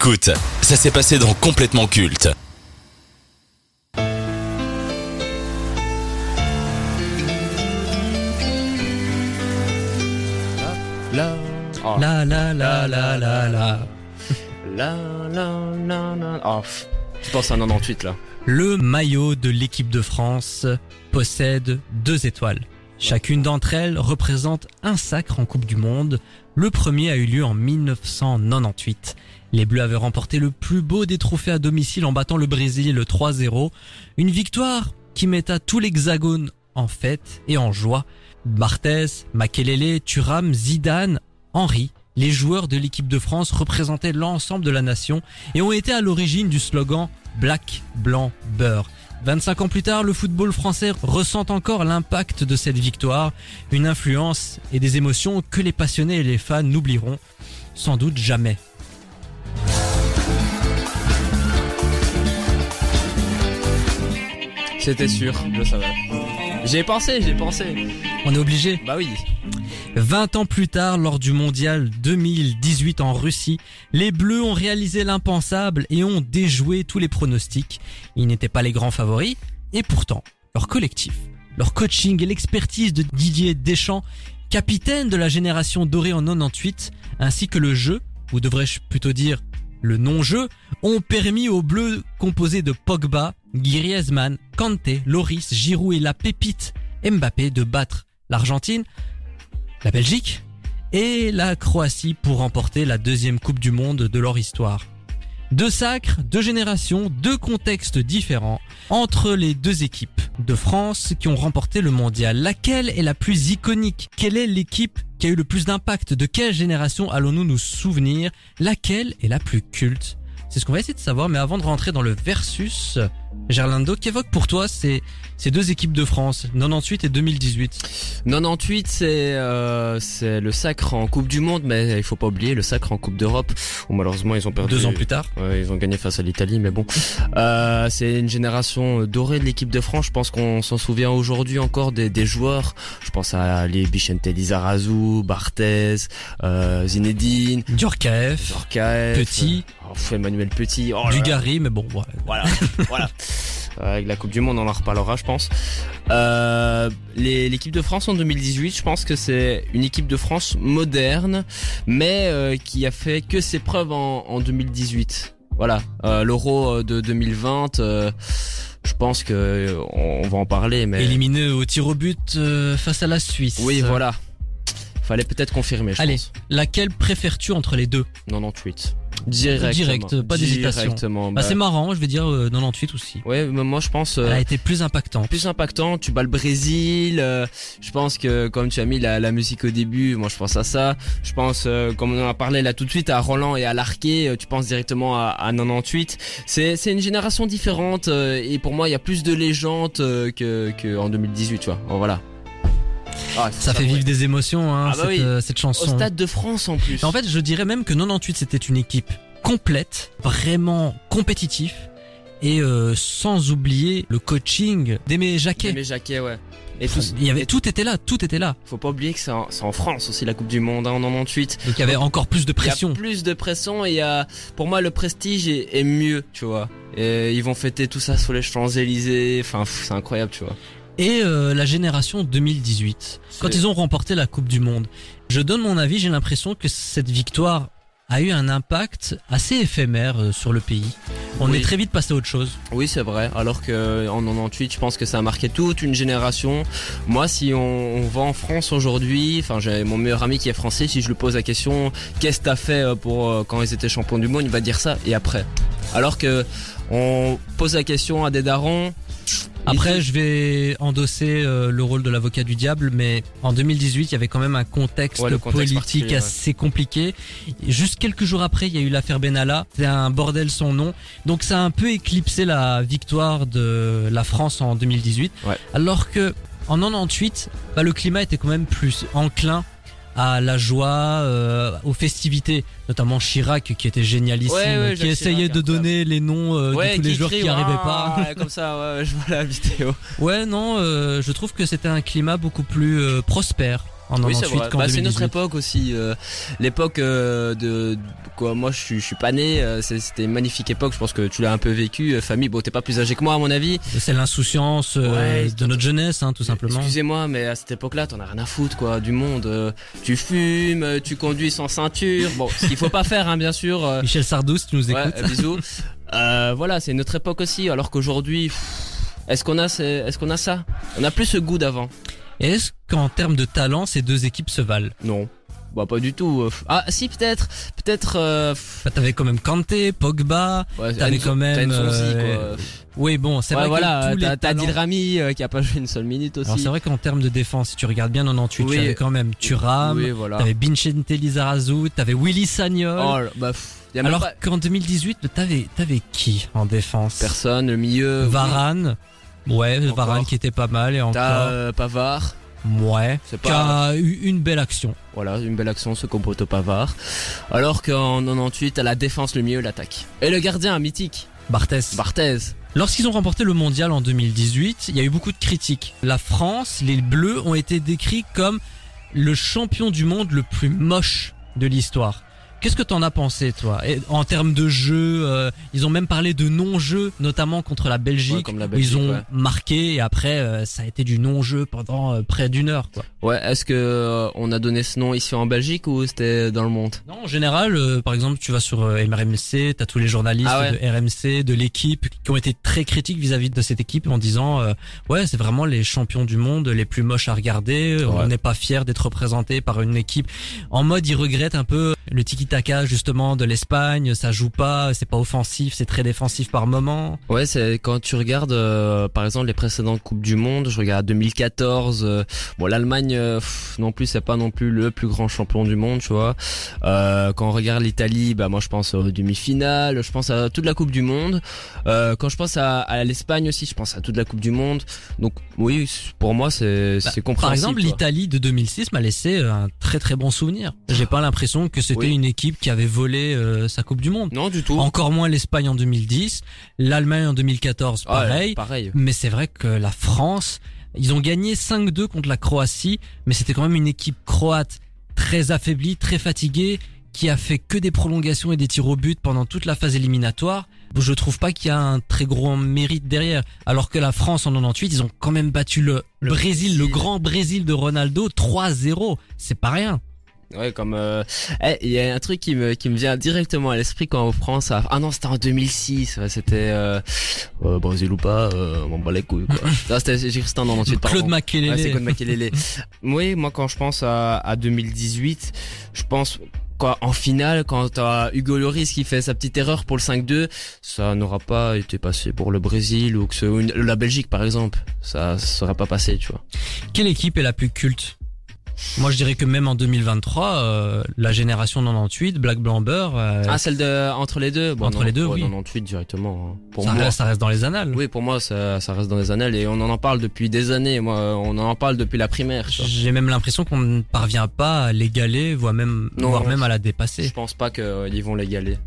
Écoute, ça s'est passé dans Complètement Culte. La. La la la la la la. la, la, la, la. Oh, tu penses à 98 là. Le maillot de l'équipe de France possède deux étoiles. Chacune d'entre elles représente un sacre en Coupe du Monde. Le premier a eu lieu en 1998. Les Bleus avaient remporté le plus beau des trophées à domicile en battant le Brésil 3-0. Une victoire qui metta tout l'hexagone en fête et en joie. Barthez, Makelele, Thuram, Zidane, Henry, les joueurs de l'équipe de France représentaient l'ensemble de la nation et ont été à l'origine du slogan Black, Blanc, Beurre. 25 ans plus tard, le football français ressent encore l'impact de cette victoire, une influence et des émotions que les passionnés et les fans n'oublieront sans doute jamais. C'était sûr, je savais. J'y ai pensé, j'y ai pensé. On est obligé. Bah oui. 20 ans plus tard, lors du mondial 2018 en Russie, les Bleus ont réalisé l'impensable et ont déjoué tous les pronostics. Ils n'étaient pas les grands favoris, et pourtant, leur collectif, leur coaching et l'expertise de Didier Deschamps, capitaine de la génération dorée en 98, ainsi que le jeu, ou devrais-je plutôt dire le non-jeu, ont permis aux Bleus composés de Pogba, Griezmann, Kanté, Loris, Giroud et la pépite Mbappé de battre l'Argentine, la Belgique et la Croatie pour remporter la deuxième Coupe du Monde de leur histoire. Deux sacres, deux générations, deux contextes différents entre les deux équipes de France qui ont remporté le mondial. Laquelle est la plus iconique? Quelle est l'équipe qui a eu le plus d'impact. De quelle génération allons-nous nous souvenir? Laquelle est la plus culte? C'est ce qu'on va essayer de savoir, mais avant de rentrer dans le versus, Gerlando, qu'évoque pour toi ces, ces deux équipes de France, 98 et 2018 98 c'est euh, c'est le sacre en Coupe du Monde, mais il faut pas oublier le sacre en Coupe d'Europe où malheureusement ils ont perdu. Deux ans plus tard Ouais, ils ont gagné face à l'Italie, mais bon. Euh, c'est une génération dorée de l'équipe de France. Je pense qu'on s'en souvient aujourd'hui encore des, des joueurs. Je pense à les Bichente Lizarazu, Barthez, euh, Zinedine, Djorkaeff, Petit, oh, Emmanuel Petit. Oh. Dugarry, mais bon. Voilà, voilà. Euh, Avec la Coupe du Monde, on en reparlera, je pense. Euh, L'équipe de France en 2018, je pense que c'est une équipe de France moderne, mais euh, qui a fait que ses preuves en, en 2018. Voilà, euh, l'Euro de 2020. euh, je pense que on, va en parler, mais éliminé au tir au but face à la Suisse. oui, voilà. Fallait peut-être confirmer, je Allez, pense. laquelle préfères-tu entre les deux? 98. Direct. Direct, pas d'hésitation. Bah, bah, C'est marrant, je vais dire euh, 98 aussi. ouais, mais moi je pense. euh, Elle a été plus impactante. plus impactant. Tu bats le Brésil. euh, je pense que comme tu as mis la, la musique au début, moi je pense à ça. Je pense, euh, comme on en a parlé là tout de suite, à Roland et à Larquet. euh, tu penses directement à, à 98. C'est c'est une génération différente euh, et pour moi il y a plus de légendes euh, que que en 2018. Tu vois. Voilà. Ah, Ça fait vivre des émotions, hein, Ah bah cette, oui. euh, cette Au chanson. stade de France en plus. En fait, je dirais même que 98 c'était une équipe complète, vraiment compétitif et euh, sans oublier le coaching d'Aimé Jacquet. mes jaquets, ouais. Et tout, Il y avait tout était là, tout était là. faut pas oublier que c'est en, France aussi la Coupe du Monde hein, en 98. Donc il y avait encore plus de Il y pression. a plus de pression et il y a, pour moi, le prestige est, est mieux, tu vois. Et ils vont fêter tout ça sur les Champs-Élysées. Enfin, pff, c'est incroyable, tu vois. Et euh, la génération 2018, quand ils ont remporté la Coupe du Monde. Je donne mon avis, j'ai l'impression que cette victoire a eu un impact assez éphémère euh, sur le pays. On Oui. est très vite passé à autre chose. Oui, c'est vrai. Alors que en 98, je pense que ça a marqué toute une génération. Moi, si on, on va en France aujourd'hui, enfin, j'ai mon meilleur ami qui est français. Si je lui pose la question, qu'est-ce que t'as fait euh, pour euh, quand ils étaient champions du monde, il va dire ça. Et après, alors que on pose la question à des darons. Après, je vais endosser euh, le rôle de l'avocat du diable, mais en 2018, il y avait quand même un contexte, Ouais, le contexte politique ouais. assez compliqué. Juste quelques jours après, il y a eu l'affaire Benalla. C'est un bordel son nom. Donc ça a un peu éclipsé la victoire de la France en 2018. Ouais. Alors que en 98, bah, le climat était quand même plus enclin à la joie, euh, aux festivités, notamment Chirac qui était génialissime, Ouais, ouais, qui essayait Chirac, de donner les noms euh, Ouais, de tous les joueurs crie, qui arrivaient Ah, pas. ouais, comme ça, je vois la vidéo. Ouais, non, euh, je trouve que c'était un climat beaucoup plus prospère. En Oui, 98 c'est Bah, c'est notre 2018. époque aussi. euh, L'époque euh, de quoi Moi, je suis, je suis pas né. euh, C'était une magnifique époque. Je pense que tu l'as un peu vécu. famille, bon, t'es pas plus âgé que moi à mon avis. C'est l'insouciance Ouais, de notre jeunesse, hein, tout simplement. Excusez-moi, mais à cette époque-là, t'en as rien à foutre, quoi, du monde. tu fumes, tu conduis sans ceinture. Bon, ce qu'il faut pas faire, hein, bien sûr. Michel Sardou, si tu nous ouais, écoutes. euh, bisous. Voilà, c'est notre époque aussi. Alors qu'aujourd'hui, pff, est-ce qu'on a, est-ce qu'on a ça? On a plus ce goût d'avant. Et Est-ce qu'en termes de talent, ces deux équipes se valent? Non. Bah pas du tout. euh, Ah si peut-être, peut-être. Euh, bah, T'avais quand même Kanté, Pogba. ouais, T'avais quand même, euh. Oui, bon, c'est Ouais, vrai voilà, que tous t'as les talents... Rami euh, qui a pas joué une seule minute aussi. Alors c'est vrai qu'en termes de défense, si tu regardes bien 98, Oui. tu avais quand même Thuram, Oui, voilà. t'avais Bincente Lizarazu, t'avais Willy Sagnol. Oh, bah, pff, Alors pas qu'en 2018, t'avais t'avais qui en défense? Personne, le milieu. Varane. Ouais, Encore. Varane qui était pas mal et T'as encore. euh, Pavard. Ouais. C'est Qui a eu une belle action. Voilà, une belle action, ce compote Pavard. Alors qu'en 98, à la défense, le milieu, l'attaque. Et le gardien, mythique, Barthez. Barthez. Lorsqu'ils ont remporté le mondial en 2018, il y a eu beaucoup de critiques. La France, les Bleus ont été décrits comme le champion du monde le plus moche de l'histoire. Qu'est-ce que t'en as pensé, toi Et En termes de jeu, euh, ils ont même parlé de non-jeu, notamment contre la Belgique. Ouais, comme la où Belgique, ils ont ouais. marqué et après, euh, ça a été du non-jeu pendant euh, près d'une heure. Quoi. Ouais, est-ce que euh, on a donné ce nom ici en Belgique ou c'était dans le monde? Non, en général, euh, par exemple, tu vas sur euh, RMC, t'as tous les journalistes Ah ouais. de RMC, de l'équipe, qui ont été très critiques vis-à-vis de cette équipe en disant, ouais, c'est vraiment les champions du monde, les plus moches à regarder. On n'est pas fier d'être représenté par une équipe. En mode, ils regrettent un peu le tiki-taka justement de l'Espagne. Ça joue pas, c'est pas offensif, c'est très défensif par moment. Ouais, c'est quand tu regardes euh, par exemple les précédentes coupes du monde, je regarde 2014. euh, bon, l'Allemagne euh, non plus, c'est pas non plus le plus grand champion du monde, tu vois. Euh, quand on regarde l'Italie, bah moi je pense aux demi-finales, je pense à toute la coupe du monde. Euh, quand je pense à, à l'Espagne aussi, je pense à toute la coupe du monde. Donc oui, pour moi c'est Bah, c'est Par compréhensible. exemple, l'Italie de 2006 m'a laissé un très très bon souvenir. J'ai pas l'impression que c'était Oui. une équipe qui avait volé euh, sa Coupe du Monde. Non du tout. Encore moins l'Espagne en 2010, l'Allemagne en 2014, Ouais, pareil. pareil. Mais c'est vrai que la France, ils ont gagné 5-2 contre la Croatie, mais c'était quand même une équipe croate très affaiblie, très fatiguée, qui a fait que des prolongations et des tirs au but pendant toute la phase éliminatoire. Je trouve pas qu'il y a un très gros mérite derrière. Alors que la France en 98, ils ont quand même battu le, Le Brésil, le grand Brésil de Ronaldo 3-0. C'est pas rien. Ouais, comme euh, eh, il y a un truc qui me qui me vient directement à l'esprit quand on prend ça. Ah non, c'était en 2006. ouais, c'était euh, euh, Brésil ou pas, euh, on bat les couilles quoi. non, c'était j'ai cru c'était en 98 Claude. Makelele. Ouais, c'est Claude Makelele. oui, moi quand je pense à, à 2018, je pense quoi en finale quand t'as Hugo Lloris qui fait sa petite erreur pour le 5-2, ça n'aura pas été passé pour le Brésil ou que ce- la Belgique par exemple. Ça serait pas passé, tu vois. Quelle équipe est la plus culte? Moi, je dirais que même en 2023, euh, la génération 98, Black Blanc Beurre, euh, Ah, celle de entre les deux. Bon, Entre non, les deux, oui. 98 directement. hein. Pour ça, moi. reste, ça reste dans les annales. Oui, pour moi, ça, ça reste dans les annales et on en en parle depuis des années. Moi, on en parle depuis la primaire. J'ai même l'impression qu'on ne parvient pas à l'égaler, voire même, Non, voire non. même à la Je dépasser. pense pas qu'ils vont l'égaler.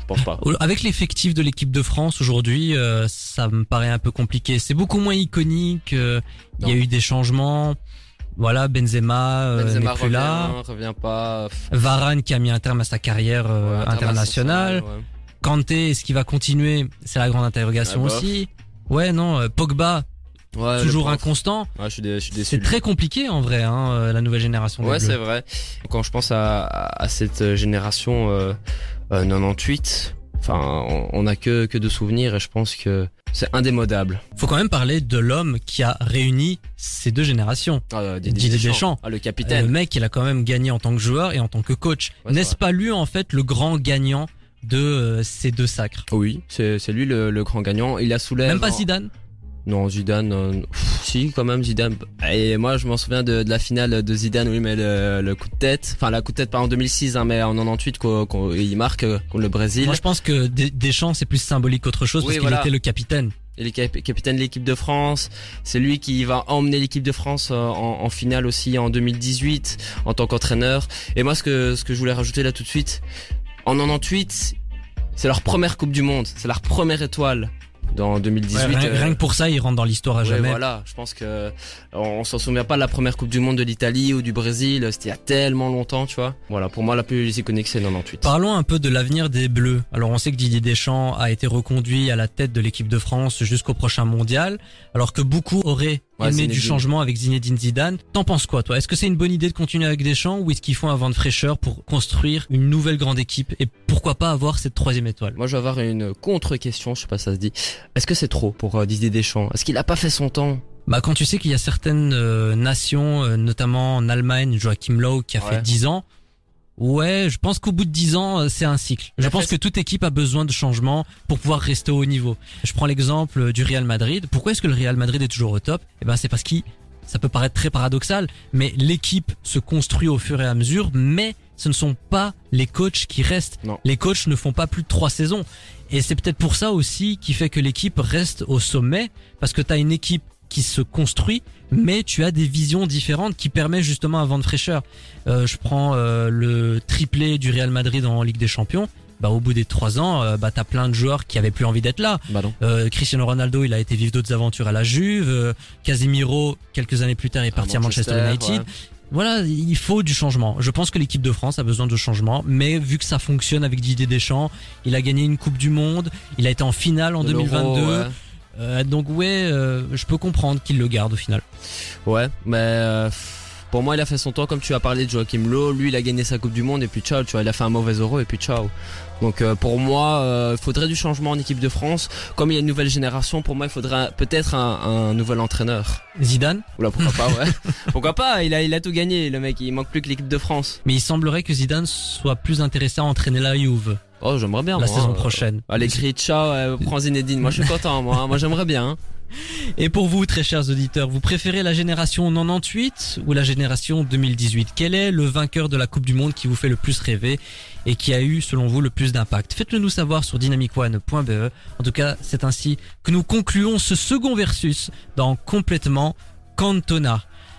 Je pense pas. Avec l'effectif de l'équipe de France aujourd'hui, euh, ça me paraît un peu compliqué. C'est beaucoup moins iconique. euh, Il y a eu des changements. Voilà, Benzema, euh, Benzema n'est plus revient, là. revient pas. Varane qui a mis un terme à sa carrière euh, Ouais, internationale. ouais. Kanté, est-ce qu'il va continuer? C'est la grande interrogation Ah, aussi. Ouais, non. euh, Pogba, Ouais, toujours inconstant. Ouais, je suis, dé- je suis déçu. C'est très compliqué en vrai, hein, la nouvelle génération. Ouais, c'est vrai. Quand je pense à, à cette génération euh, euh, 98, enfin, on, on a que que de souvenirs et je pense que c'est indémodable. Faut quand même parler de l'homme qui a réuni ces deux générations. Ah, Didier Deschamps. Ah, le Euh, capitaine. Le mec, il a quand même gagné en tant que joueur et en tant que coach. Ouais, N'est-ce pas lui en fait le grand gagnant de euh, ces deux sacres? Oui, c'est lui le, le grand gagnant. Il a soulève. Même pas Zidane? Non, Zidane, euh, pff, si, quand même, Zidane. Et moi, je m'en souviens de, de la finale de Zidane où il met le, le coup de tête. Enfin, la coup de tête pas en 2006, hein, mais en 98, quoi, quand il marque euh, contre le Brésil. Moi, je pense que Des- Deschamps c'est plus symbolique qu'autre chose Oui, parce qu'il était le capitaine. Il est cap- capitaine de l'équipe de France. C'est lui qui va emmener l'équipe de France euh, en, en finale aussi en 2018 en tant qu'entraîneur. Et moi, ce que, ce que je voulais rajouter là tout de suite, en 98, c'est leur première Coupe du Monde. C'est leur première étoile. Dans 2018. Ouais, rien, euh, rien que pour ça, il rentre dans l'histoire à ouais, jamais. voilà, je pense que on, on s'en souvient pas de la première Coupe du Monde de l'Italie ou du Brésil, c'était il y a tellement longtemps, tu vois. Voilà, pour moi la plus iconique c'est 98. Parlons un peu de l'avenir des Bleus. Alors on sait que Didier Deschamps a été reconduit à la tête de l'équipe de France jusqu'au prochain mondial, alors que beaucoup auraient Ouais, Zinedine. du changement avec Zinedine Zidane. T'en penses quoi toi? Est-ce que c'est une bonne idée de continuer avec Deschamps ou est-ce qu'il faut un vent de fraîcheur pour construire une nouvelle grande équipe et pourquoi pas avoir cette troisième étoile? Moi je vais avoir une contre-question, je sais pas si ça se dit. Est-ce que c'est trop pour euh, Didier Deschamps? Est-ce qu'il a pas fait son temps? Bah quand tu sais qu'il y a certaines euh, nations, euh, notamment en Allemagne, Joachim Löw qui a Ouais. fait 10 ans. Ouais, je pense qu'au bout de 10 ans, euh, c'est un cycle. Je pense que toute équipe a besoin de changement pour pouvoir rester au haut niveau. Je prends l'exemple euh, du Real Madrid. Pourquoi est-ce que le Real Madrid est toujours au top? Eh ben c'est parce qu'il ça peut paraître très paradoxal, mais l'équipe se construit au fur et à mesure, mais ce ne sont pas les coachs qui restent. Non. Les coachs ne font pas plus de trois saisons. Et c'est peut-être pour ça aussi qui fait que l'équipe reste au sommet, parce que tu as une équipe qui se construit, mais tu as des visions différentes qui permettent justement un vent de fraîcheur. Euh, je prends euh, le triplé du Real Madrid en Ligue des Champions. Bah, au bout des trois ans, euh, bah, t'as plein de joueurs qui avaient plus envie d'être là. Bah non. Euh, Cristiano Ronaldo, il a été vivre d'autres aventures à la Juve. Euh, Casemiro, quelques années plus tard, est parti à Manchester, United. ouais. Voilà, il faut du changement. Je pense que l'équipe de France a besoin de changement, mais vu que ça fonctionne avec Didier Deschamps, il a gagné une Coupe du Monde, il a été en finale en De l'Euro, 2022. Euh, donc ouais, euh, je peux comprendre qu'il le garde au final. Ouais, mais euh, pour moi, il a fait son temps, comme tu as parlé de Joachim Lowe. Lui, il a gagné sa Coupe du Monde et puis ciao, tu vois, il a fait un mauvais euro et puis ciao. Donc euh, pour moi, euh, il faudrait du changement en équipe de France. Comme il y a une nouvelle génération, pour moi, il faudrait peut-être un, un nouvel entraîneur. Zidane, Oula, pourquoi pas, ouais. pourquoi pas Il a, il a tout gagné, le mec. Il manque plus que l'équipe de France. mais il semblerait que Zidane soit plus intéressé à entraîner la Juve Oh, j'aimerais bien. la moi, saison euh, prochaine. Allez, crie ciao, euh, prends Zinedine. Moi, je suis content, moi. hein. Moi, j'aimerais bien. hein. Et pour vous, très chers auditeurs, vous préférez la génération 98 ou la génération 2018 Quel est le vainqueur de la Coupe du Monde qui vous fait le plus rêver et qui a eu, selon vous, le plus d'impact? Faites-le nous savoir sur dynamicone.be. En tout cas, c'est ainsi que nous concluons ce second versus dans Complètement Cantona.